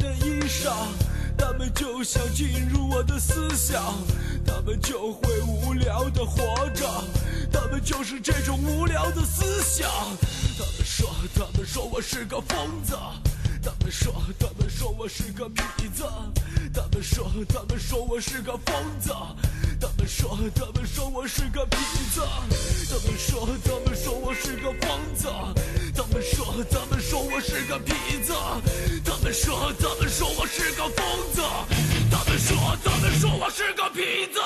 的衣裳，他们就想进入我的思想，他们就会无聊的活着，他们就是这种无聊的思想。他们说，他们说我是个疯子。他们说，他们说我是个痞子，他们说，他们说我是个疯子，他们说，他们说我是个痞子，他们说，他们说我是个疯子，他们说，他们说我是个痞子，他们说，他们说我是个疯子，他们说，他们说我是个痞子，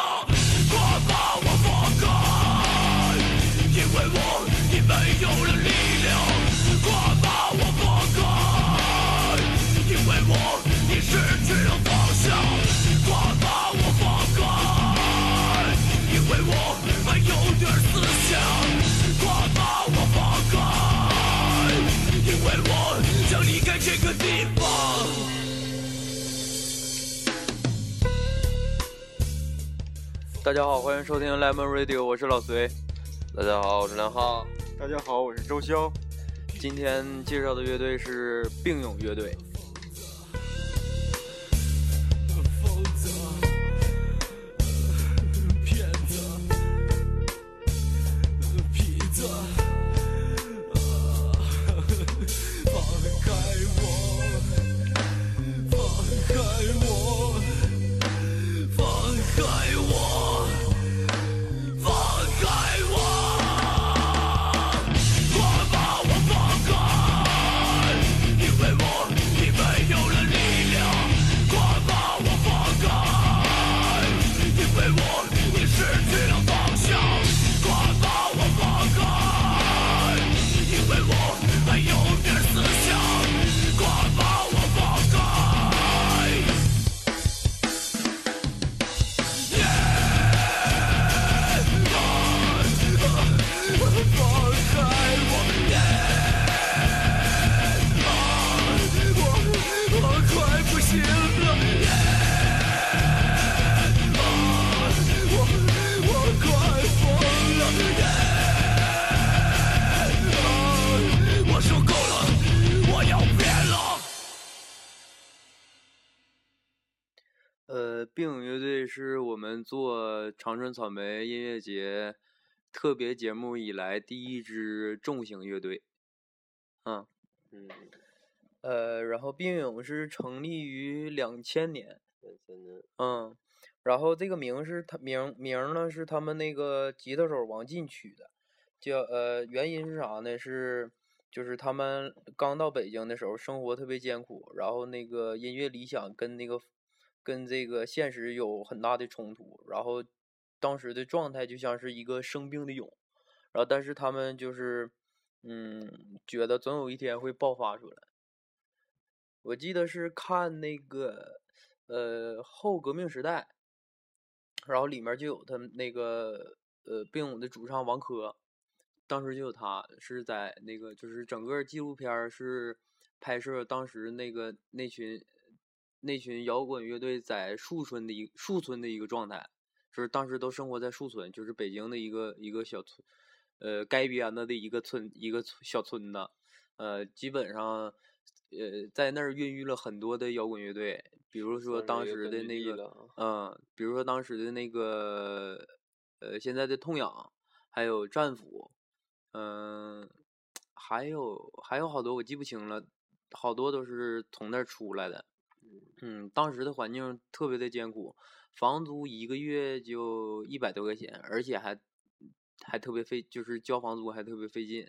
快把我放开，因为我已没有了大家好，欢迎收听 Lemon Radio，我是老隋。大家好，我是梁浩。大家好，我是周潇。今天介绍的乐队是病勇乐队。长春草莓音乐节特别节目以来第一支重型乐队。嗯，嗯，呃，然后并勇是成立于两千年。两千年。嗯，然后这个名是他名名呢是他们那个吉他手王进取的，叫呃原因是啥呢？是就是他们刚到北京的时候，生活特别艰苦，然后那个音乐理想跟那个跟这个现实有很大的冲突，然后当时的状态就像是一个生病的蛹，然后但是他们就是嗯觉得总有一天会爆发出来。我记得是看那个呃后革命时代，然后里面就有他那个呃并勇的主唱王珂，当时就有他是在那个就是整个纪录片是拍摄当时那个那群那群摇滚乐队在树村的一树村的一个状态，就是当时都生活在树村，就是北京的一个一个小村，呃街边子的一个村一个村小村子，呃基本上呃在那儿孕育了很多的摇滚乐队，比如说当时的那个嗯，比如说当时的那个呃现在的痛仰，还有战斧，嗯、还有还有好多我记不清了，好多都是从那儿出来的。嗯，当时的环境特别的艰苦，房租一个月就一百多块钱而且还还特别费就是交房租还特别费劲。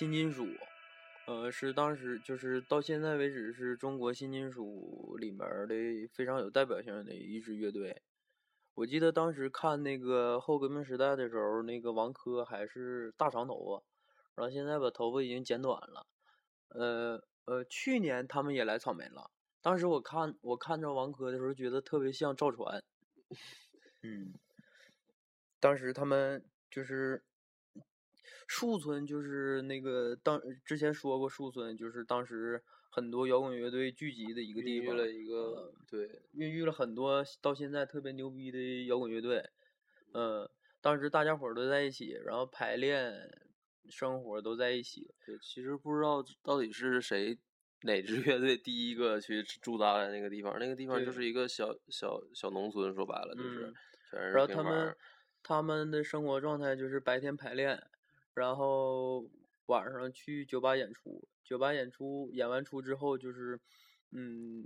新金属，呃，是当时就是到现在为止是中国新金属里面的非常有代表性的一支乐队。我记得当时看那个后革命时代的时候，那个王珂还是大长头发，然后现在把头发已经剪短了。呃呃，去年他们也来草莓了，当时我看我看着王珂的时候，觉得特别像赵传。嗯，当时他们就是树村，就是那个当之前说过，树村就是当时很多摇滚乐队聚集的一个地方，了一个对，孕育了很多到现在特别牛逼的摇滚乐队。嗯，当时大家伙儿都在一起，然后排练、生活都在一起。对，其实不知道到底是谁哪支乐队第一个去驻扎在那个地方，那个地方就是一个小小小农村，说白了就是嗯全是然后他们他们的生活状态就是白天排练，然后晚上去酒吧演出，酒吧演出演完出之后就是，嗯，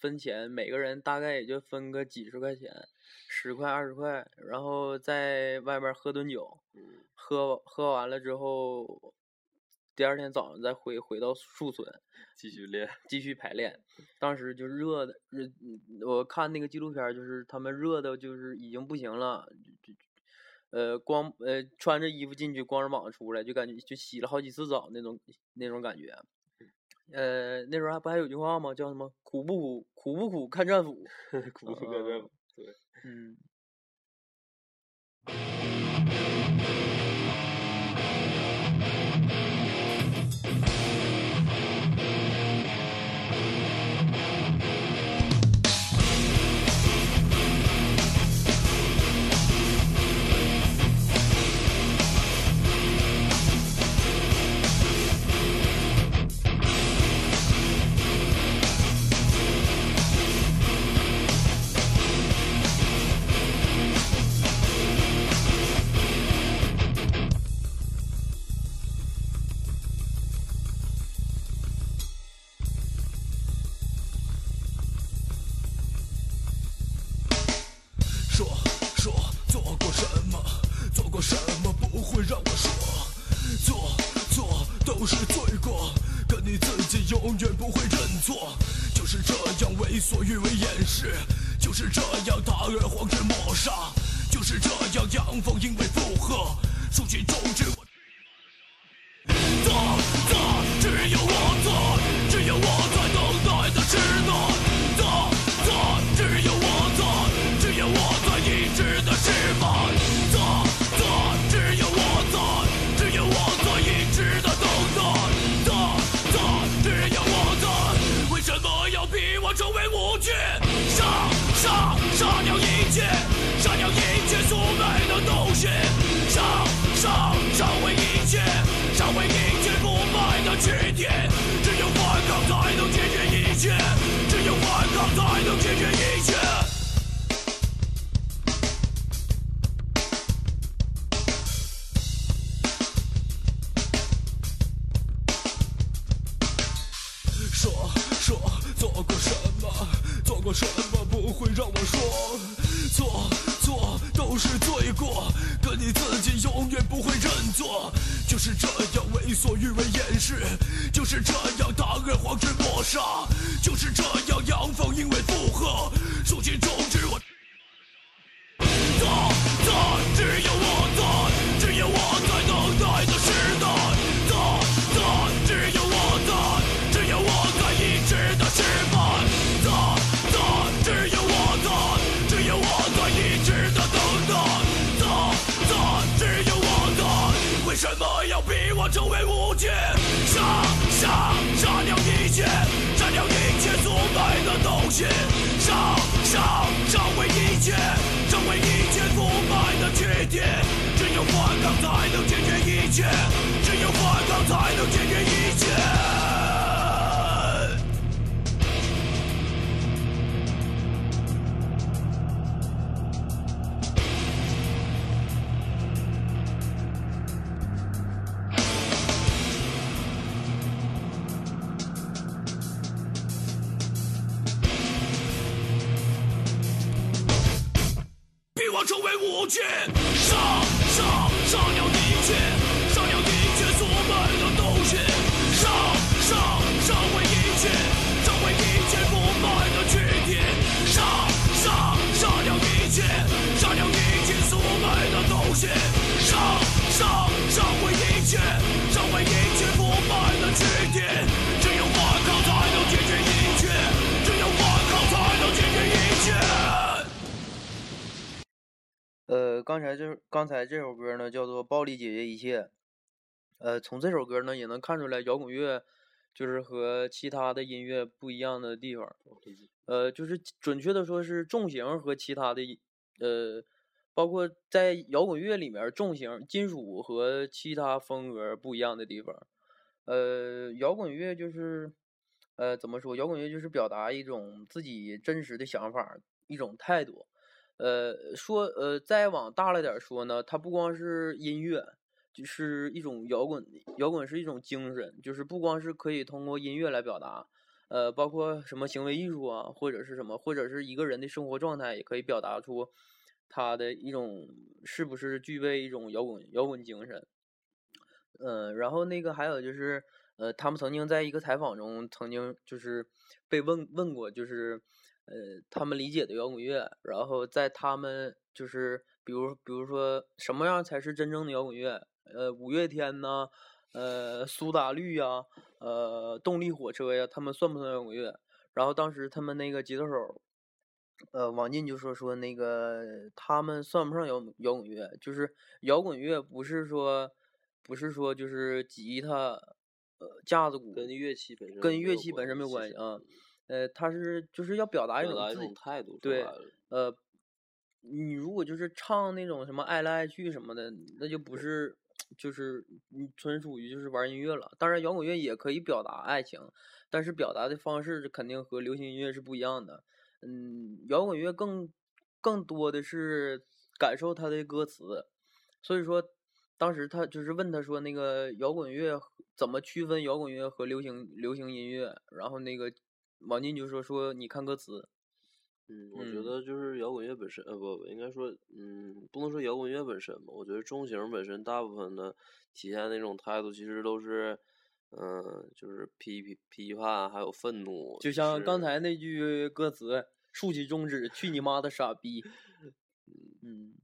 分钱，每个人大概也就分个几十块钱，十块二十块，然后在外面喝顿酒，嗯喝喝完了之后，第二天早上再回回到树村 继续练。继续排练。当时就热的，热，嗯我看那个纪录片，就是他们热的，就是已经不行了，呃光呃穿着衣服进去，光着膀子出来，就感觉就洗了好几次澡那种那种感觉。呃，那时候还不还有句话吗？叫什么“苦不苦，苦不苦，看战斧苦不苦看战斧对，”。嗯。只有反抗才能解决一切。成为无解，杀杀杀掉刚才这刚才这首歌呢叫做《暴力解决一切》。呃，从这首歌呢也能看出来摇滚乐就是和其他的音乐不一样的地方。呃，就是准确的说是重型和其他的一呃，包括在摇滚乐里面重型金属和其他风格不一样的地方。呃，摇滚乐就是呃怎么说？摇滚乐就是表达一种自己真实的想法，一种态度。呃，说呃，再往大了点说呢，它不光是音乐，就是一种摇滚，摇滚是一种精神，就是不光是可以通过音乐来表达，呃，包括什么行为艺术啊，或者是什么，或者是一个人的生活状态，也可以表达出他的一种是不是具备一种摇滚摇滚精神。嗯，然后那个还有就是，呃，他们曾经在一个采访中，曾经就是被问问过，就是呃，他们理解的摇滚乐，然后在他们就是比如比如说什么样才是真正的摇滚乐？呃，五月天呐，呃，苏打绿呀，呃，动力火车呀，他们算不算摇滚乐？然后当时他们那个吉他手，呃，王进就说说那个他们算不上摇摇滚乐，就是摇滚乐不是说不是说就是吉他，呃，架子鼓跟乐器本身跟乐器本身没有关系啊，呃，他是就是要表达一种自己态度对呃，你如果就是唱那种什么爱来爱去什么的，那就不是，就是你纯属于就是玩音乐了。当然，摇滚乐也可以表达爱情，但是表达的方式肯定和流行音乐是不一样的。嗯，摇滚乐更更多的是感受它的歌词，所以说当时他就是问他说那个摇滚乐怎么区分摇滚乐和流行流行音乐，然后那个王进就说说你看歌词，嗯，我觉嗯得就是摇滚乐本身，呃，不不，应该说，嗯，不能说摇滚乐本身吧。我觉得中型本身大部分的体现那种态度，其实都是，嗯、就是批批批判，还有愤怒。就像刚才那句歌词“竖起中指，去你妈的傻逼 ”，嗯。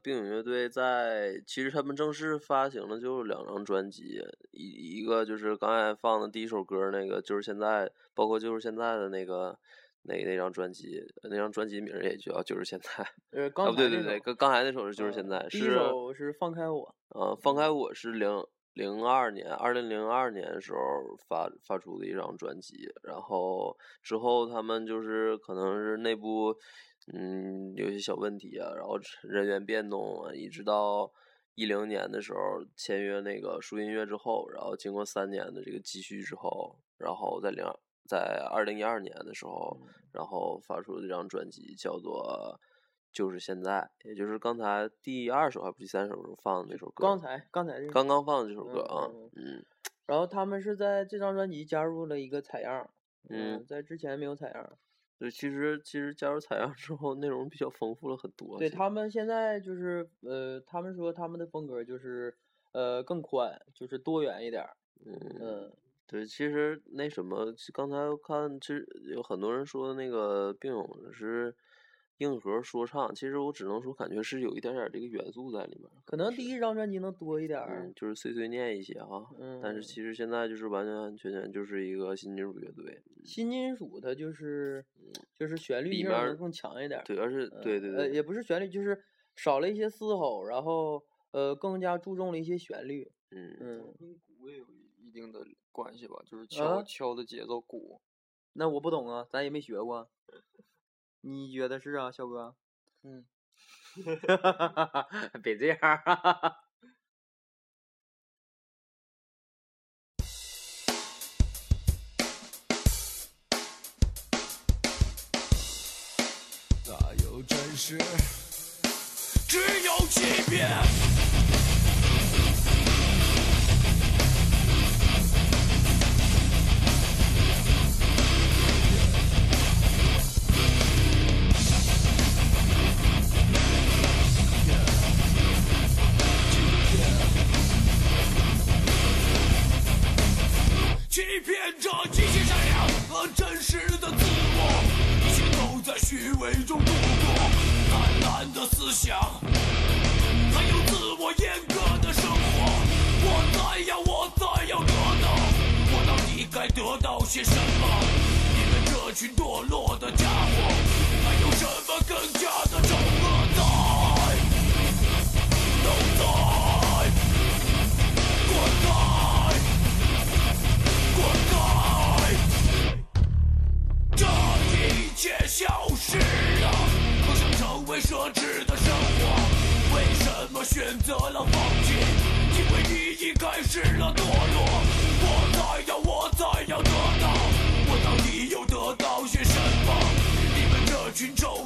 那个冰影乐队在其实他们正式发行的就是两张专辑，一一个就是刚才放的第一首歌那个就是现在，包括就是现在的那个那那张专辑，那张专辑名也叫就是现在。呃，啊，刚才对对对，刚刚才那首是就是现在，呃第一是首是放开我，呃，放开我是零零二年，二零零二年的时候发发出的一张专辑，然后之后他们就是可能是内部嗯有些小问题啊，然后人员变动啊，一直到一零年的时候签约那个树音乐之后，然后经过三年的这个积蓄之后，然后在零在二零一二年的时候，然后发出了这张专辑叫做。就是现在，也就是刚才第二首还不是第三首时候放的那首歌，刚才刚才这刚刚放的这首歌嗯啊嗯，嗯然后他们是在这张专辑加入了一个采样儿，嗯，在之前没有采样儿。对，其实其实加入采样之后，内容比较丰富了很多。对他们现在就是呃，他们说他们的风格就是呃更宽，就是多元一点儿。嗯，嗯，对，其实那什么，刚才看，其实有很多人说那个病友是硬核说唱，其实我只能说感觉是有一点点这个元素在里面，可能第一张专辑能多一点儿嗯，。就是碎碎念一些哈。但是嗯其实现在就是完完全全就是一个新金属乐队。新金属它就是就是旋律里面儿性更强一点儿。对，而且呃对对对，呃也不是旋律，就是少了一些嘶吼，然后呃更加注重了一些旋律。嗯嗯，跟鼓也有一一定的关系吧，就是啊敲敲的节奏鼓。那我不懂啊，咱也没学过。你觉得是啊，小哥？嗯，别这样啊！哪有真实？只有欺骗。欺骗着极其善良和真实的自我，一切都在虚伪中度过。贪婪的思想，还有自我阉割的生活。我再要，我再要得到，我到底该得到些什么？你们这群堕落的家伙，还有什么更加的丑恶在？都在，切消失了，梦想成为奢侈的生活。为什么选择了放弃？因为你已开始了堕落。我再要，我再要得到，我到底又得到些什么？你们这群丑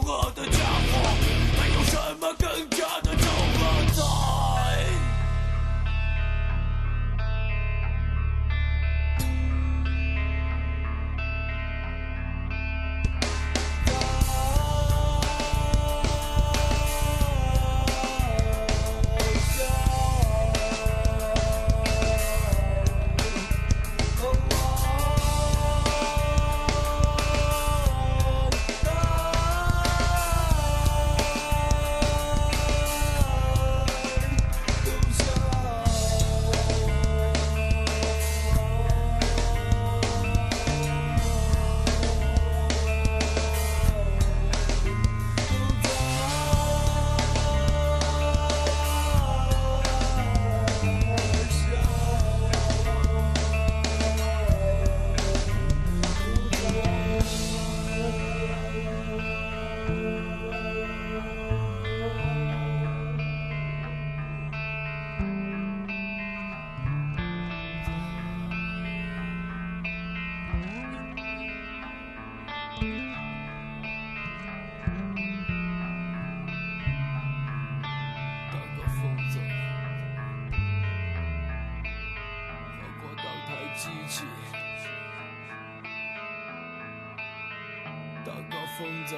当个疯子，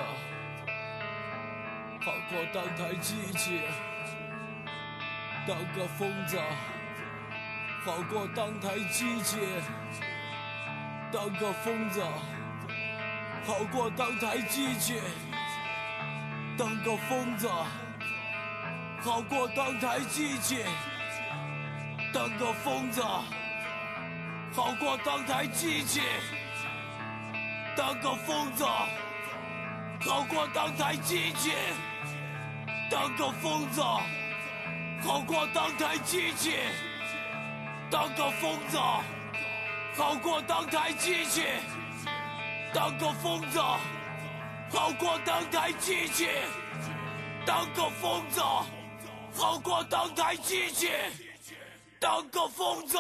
好过当台机器。当个疯子，好过当台机器。当个疯子，好过当台机器。当个疯子。好过当台机器，当个疯子，好过当台机器，当个疯子，好过当台机器，当个疯子，好过当台机器，当个疯子，好过当台机器，当个疯子，好过当台机器。当个疯子，好过当台机器；当个疯子，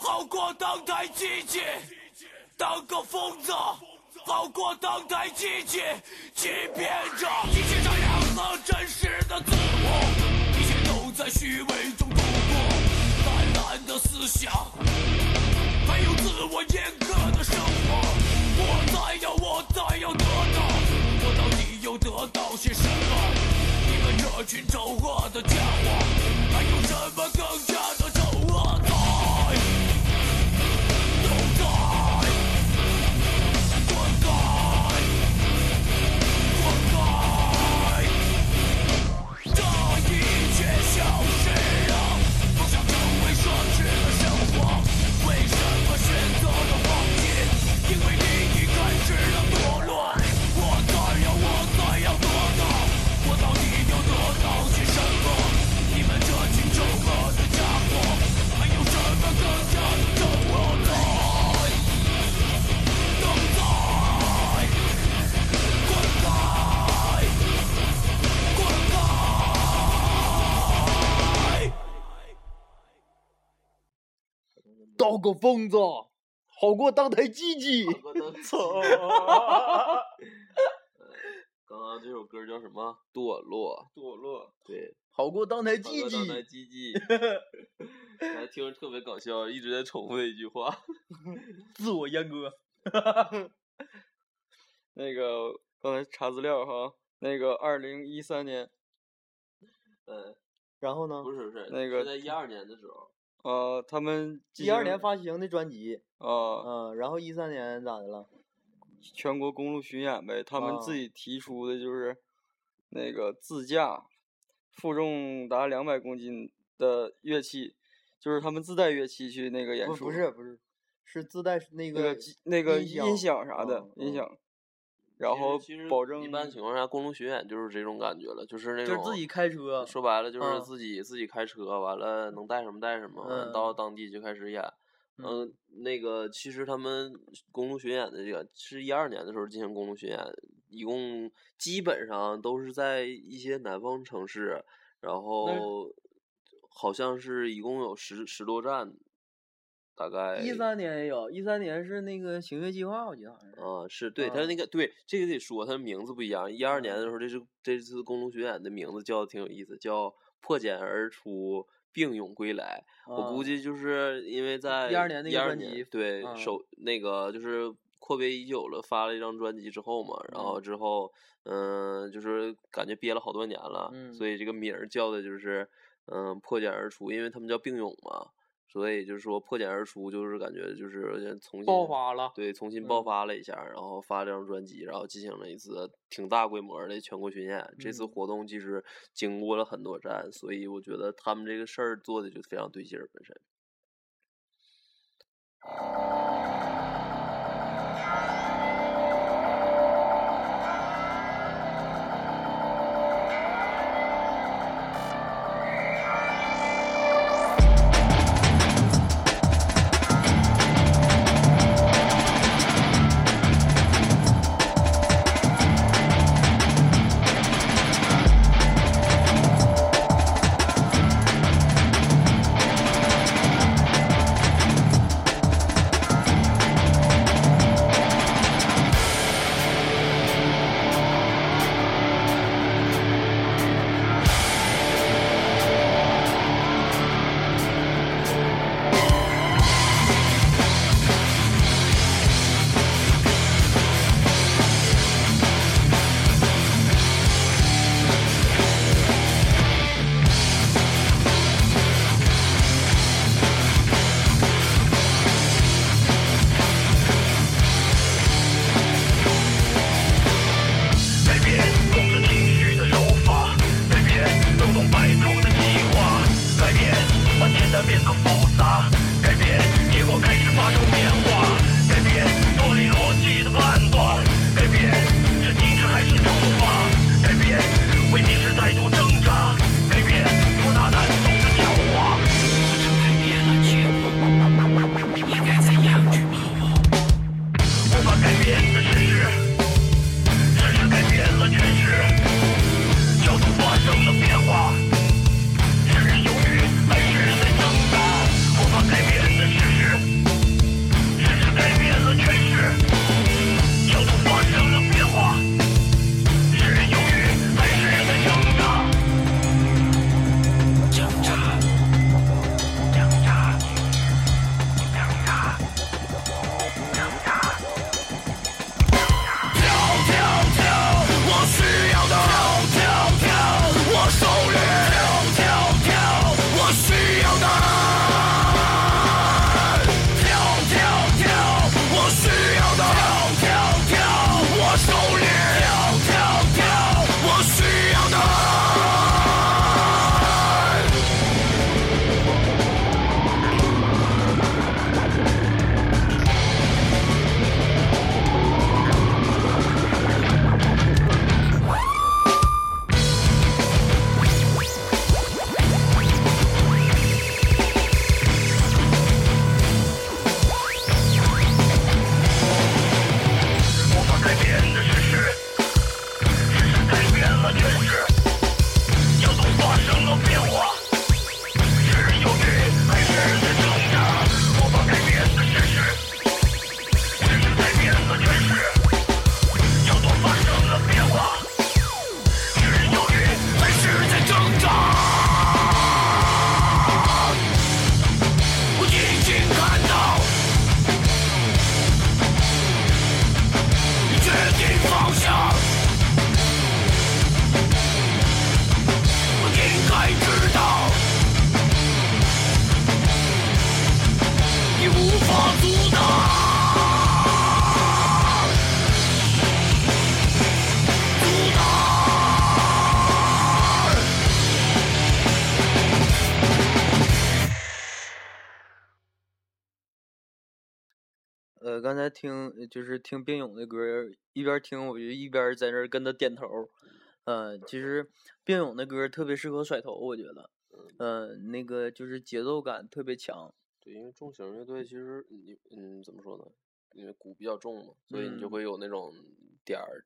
好过当台机器；当个疯子，好过当台机器。欺骗着一切善良和真实的自我，一切都在虚伪中度过。贪婪的思想，还有自我严格的生活。我再要，我再要得到，我到底又得到些什么？你们这群丑恶的家伙，还有什么更加个疯子，好过当台鸡鸡。操！刚刚这首歌叫什么？堕落。堕落。对，好过当台好机器。过当台机器。还听着特别搞笑，一直在重复的一句话。自我阉割。那个刚才查资料哈，那个二零一三年，嗯，然后呢不？是不是，那个是在一二年的时候，呃，他们一二年发行的专辑，啊、嗯，然后一三年咋的了？全国公路巡演呗，他们自啊。己提出的就是那个自驾，负重达两百公斤的乐器，就是他们自带乐器去那个演，出，不是，不是，是自带那那个那个音音响啥的音响，然后保证一般情况下公路巡演就是这种感觉了，就是那种就是自己开车，说白了就是嗯自己、自己开车，完了能带什么带什么，到嗯当地就开始演。嗯嗯，那个其实他们公路巡演的这个是一二年的时候进行公路巡演，一共基本上都是在一些南方城市，然后好像是一共有十十多站，大概一三年也有，一三年是那个行月计划，我记得好像是。啊，是对他啊那个对这个得说，他名字不一样。一二年的时候，这是这次公路巡演的名字叫的挺有意思，叫“破茧而出，并勇归来”。我估啊计就是因为在一二年那个专辑对啊首那个就是阔别已久了，发了一张专辑之后嘛，然后之后嗯、就是感觉憋了好多年了，嗯所以这个名儿叫的就是嗯、破茧而出，因为他们叫并勇嘛。所以就是说破茧而出，就是感觉就是重新爆发了对，重新爆嗯发了一下，然后发这张专辑，然后进行了一次挺大规模的全国巡演。这次嗯活动其实经过了很多站，所以我觉得他们这个事儿做的就非常对劲儿，本身。刚才听呃就是听冰勇的歌，一边听我就一边在那儿跟他点头嗯。呃，其实冰勇的歌特别适合甩头，我觉得，呃，那个就是节奏感特别强。对，因为重型乐队其实你嗯怎么说呢？因为鼓比较重嘛，所以你就嗯会有那种点儿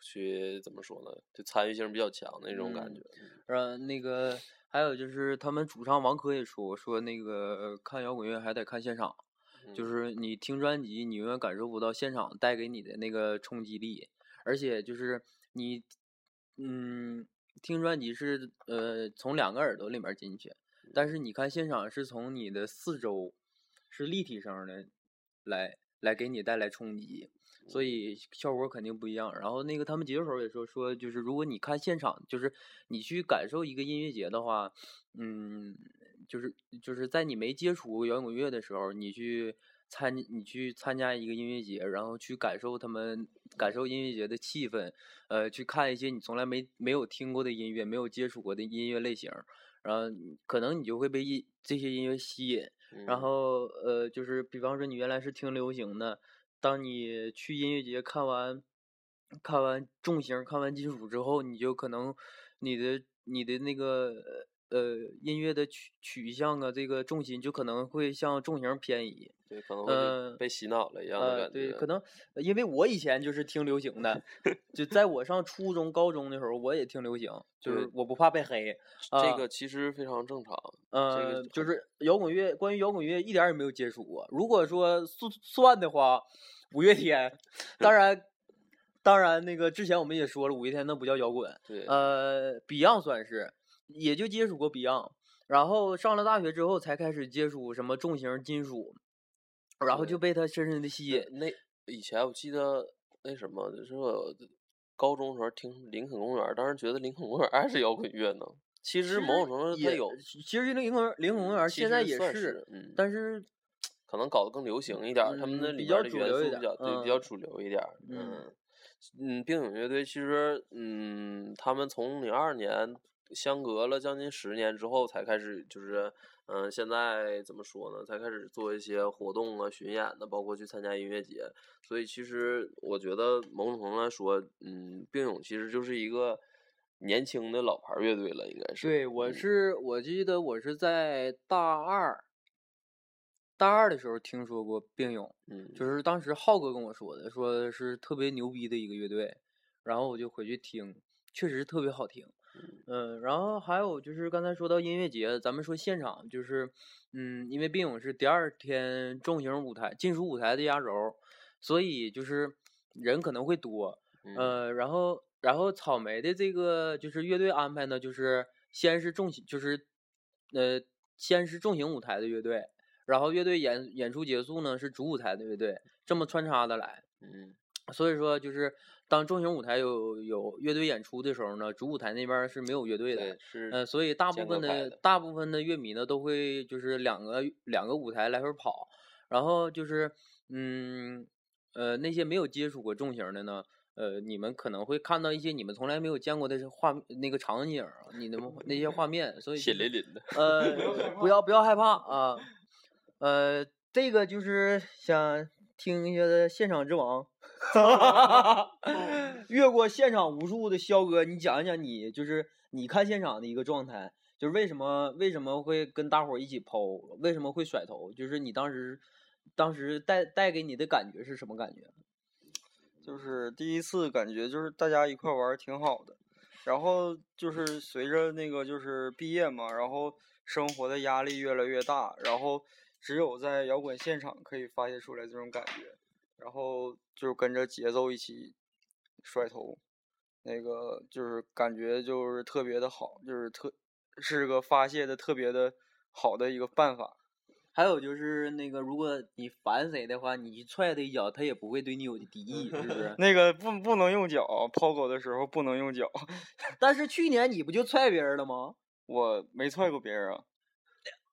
去怎么说呢？就参与性比较强的那种感嗯觉。呃，那个还有就是他们主唱王珂也说，说那个看摇滚乐还得看现场，就嗯是你听专辑，你永远感受不到现场带给你的那个冲击力，而且就是你，嗯，听专辑是呃从两个耳朵里面进去，但是你看现场是从你的四周，是立体声的来来给你带来冲击。所以效果肯定不一样。然后那个他们节奏手也说说，就是如果你看现场，就是你去感受一个音乐节的话，嗯，就是就是在你没接触过摇滚乐的时候，你去参你去参加一个音乐节，然后去感受他们感受音乐节的气氛，呃，去看一些你从来没没有听过的音乐，没有接触过的音乐类型，然后可能你就会被音这些音乐吸引。然嗯后呃，就是比方说你原来是听流行的，当你去音乐节看完看完重型看完金属之后，你就可能你的你的那个呃音乐的取取向啊，这个重心就可能会向重型偏移。对，可能会被洗脑了一样的呃，感觉。对，可能呃因为我以前就是听流行的，就在我上初中、高中的时候，我也听流行，就是我不怕被黑。这啊个其实非常正常。呃，个就是摇滚乐，关于摇滚乐一点也没有接触过。如果说算算的话，五月天，当然，当然那个之前我们也说了，五月天那不叫摇滚。对，呃，Beyond 算是，也就接触过 Beyond，然后上了大学之后才开始接触什么重型金属，然后就被他深深的吸引。那以前我记得那什么，就是我高中时候听林肯公园，当时觉得林肯公园还是摇滚乐呢。其实某种程度上它也有，其实林肯公园，林肯公园现在也是，嗯，但是可能搞得更流行一点儿，他们那嗯比里面较主流一的元素比较对，比较嗯主流一点嗯嗯，冰影乐队其实嗯，他们从零二年相隔了将近十年之后才开始，就是嗯，现在怎么说呢？才开始做一些活动啊、巡演的，包括去参加音乐节。所以其实我觉得某种程度来说，嗯，并勇其实就是一个年轻的老牌儿乐队了，应该是。对，我嗯是我记得我是在大二，大二的时候听说过病勇，嗯，就是当时浩哥跟我说的，说是特别牛逼的一个乐队，然后我就回去听，确实特别好听。嗯，然后还有就是刚才说到音乐节，咱们说现场就是，嗯，因为病勇是第二天重型舞台、金属舞台的压轴，所以就是人可能会多，嗯。呃，然后然后草莓的这个就是乐队安排呢，就是先是重型，就是呃先是重型舞台的乐队，然后乐队演演出结束呢是主舞台的乐队，这么穿插的来。嗯。所以说就是当重型舞台有有乐队演出的时候呢，主舞台那边是没有乐队的呃，所以大部分的的。大部分的乐迷呢，都会就是两个两个舞台来回跑，然后就是嗯呃那些没有接触过重型的呢，呃你们可能会看到一些你们从来没有见过的画那个场景儿，你的那些画面，所以血淋淋的。呃不要不要害怕啊，呃这个就是想听一下的现场之王。越过现场无数的肖哥，你讲一讲你就是你看现场的一个状态，就是为什么为什么会跟大伙儿一起抛，为什么会甩头，就是你当时当时带带给你的感觉是什么感觉？就是第一次感觉就是大家一块儿玩儿挺好的，然后就是随着那个就是毕业嘛，然后生活的压力越来越大，然后只有在摇滚现场可以发泄出来这种感觉，然后就跟着节奏一起甩头，那个就是感觉就是特别的好，就是特是个发泄的特别的好的一个办法。还有就是那个，如果你烦谁的话，你去踹他一脚，他也不会对你有敌意，是不是？那个不不能用脚，抛狗的时候不能用脚。但是去年你不就踹别人了吗？我没踹过别人啊。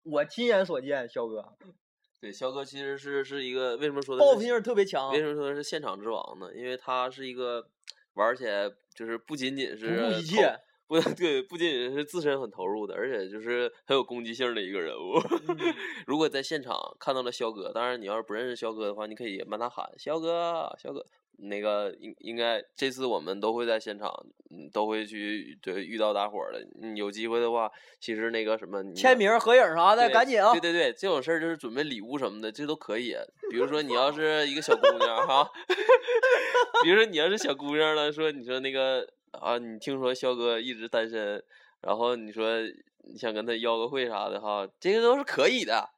我亲眼所见，肖哥 对，肖哥其实是是一个为什么说的是报复性特别强为，什么说是现场之王呢？因为他是一个玩起来就是不仅仅是不顾一切，不 对，不仅仅是自身很投入的，而且就是很有攻击性的一个人物。嗯 如果在现场看到了肖哥，当然你要是不认识肖哥的话，你可以帮他喊肖哥，肖哥。那个应应该这次我们都会在现场，嗯，都会去对遇到大伙儿的。嗯有机会的话，其实那个什么你签名、合影啥的，赶紧啊！对对对，这种事儿就是准备礼物什么的，这都可以。比如说你要是一个小姑娘哈，比如说你要是小姑娘了，说你说那个啊，你听说肖哥一直单身，然后你说你想跟他要个会啥的哈，这个都是可以的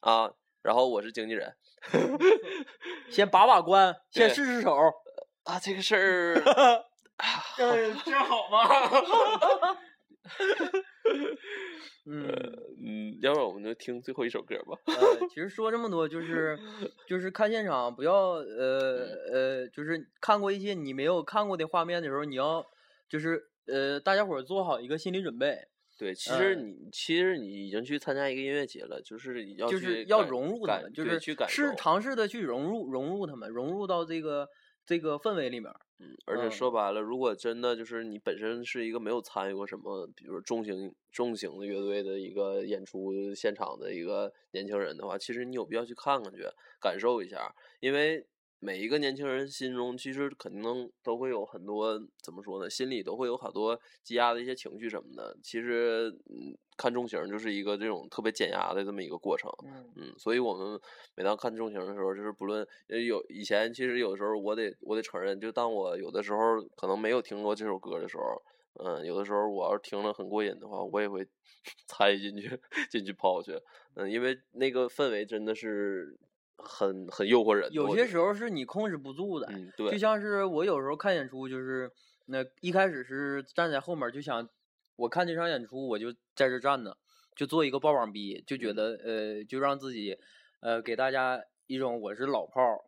啊。然后我是经纪人 先把把关，先试试手。啊，这个事儿 嗯，这好吗？嗯，嗯，要不然我们就听最后一首歌吧。呃，其实说这么多，就是就是看现场，不要呃呃，就是看过一些你没有看过的画面的时候，你要就是呃，大家伙儿做好一个心理准备，对，其实嗯。你其实你已经去参加一个音乐节了，就是要就是去要融入他们，就是是去感受。尝试的去融入融入他们，融入到这个这个氛围里面。嗯，而且嗯。说白了，如果真的就是你本身是一个没有参与过什么，比如说重型重型的乐队的一个演出现场的一个年轻人的话，其实你有必要去看看去，感受一下，因为每一个年轻人心中其实肯定都会有很多怎么说呢，心里都会有很多积压的一些情绪什么的。其实，嗯，看重型就是一个这种特别减压的这么一个过程。嗯嗯，所以我们每当看重型的时候，就是不论呃有以前，其实有的时候我得我得承认，就当我有的时候可能没有听过这首歌的时候，嗯，有的时候我要是听了很过瘾的话，我也会 参与进去进去抛去，嗯，因为那个氛围真的是很很诱惑人。有些时候是你控制不住的，嗯，就，像是我有时候看演出，就是那一开始是站在后面就想，我看这场演出我就在这儿站着，就做一个爆网逼，就觉嗯得呃，就让自己呃给大家一种我是老炮儿，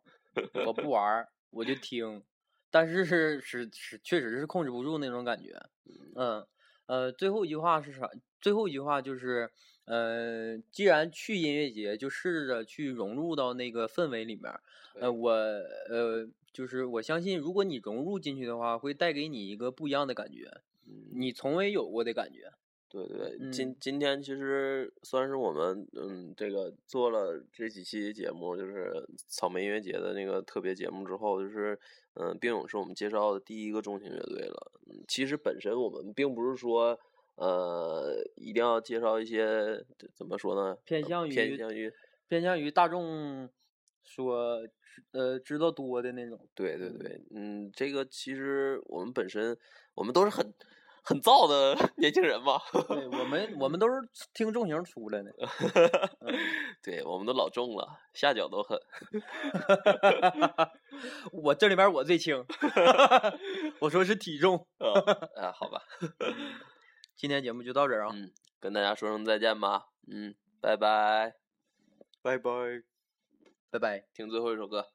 我不 玩儿我就听，但是是是是确实是控制不住那种感觉，嗯呃，最后一句话是啥？最后一句话就是。呃，既然去音乐节，就试着去融入到那个氛围里面。呃，我呃，就是我相信，如果你融入进去的话，会带给你一个不一样的感觉，嗯你从未有过的感觉。对对，嗯今今天其实算是我们嗯这个做了这几期节目，就是草莓音乐节的那个特别节目之后，就是嗯，冰勇是我们介绍的第一个重型乐队了。嗯，其实本身我们并不是说呃一定要介绍一些怎么说呢，呃偏向于偏向于偏向于大众说知呃知道多的那种。对对对，嗯，这个其实我们本身我们都是很很燥的 年轻人嘛。对我们 我们都是听重型出来的。嗯 对，我们都老重了，下脚都狠。我这里边我最轻，我说是体重。啊，好吧，今天节目就到这儿啊，嗯，跟大家说声再见吧，嗯，拜拜，拜拜。拜拜。听最后一首歌。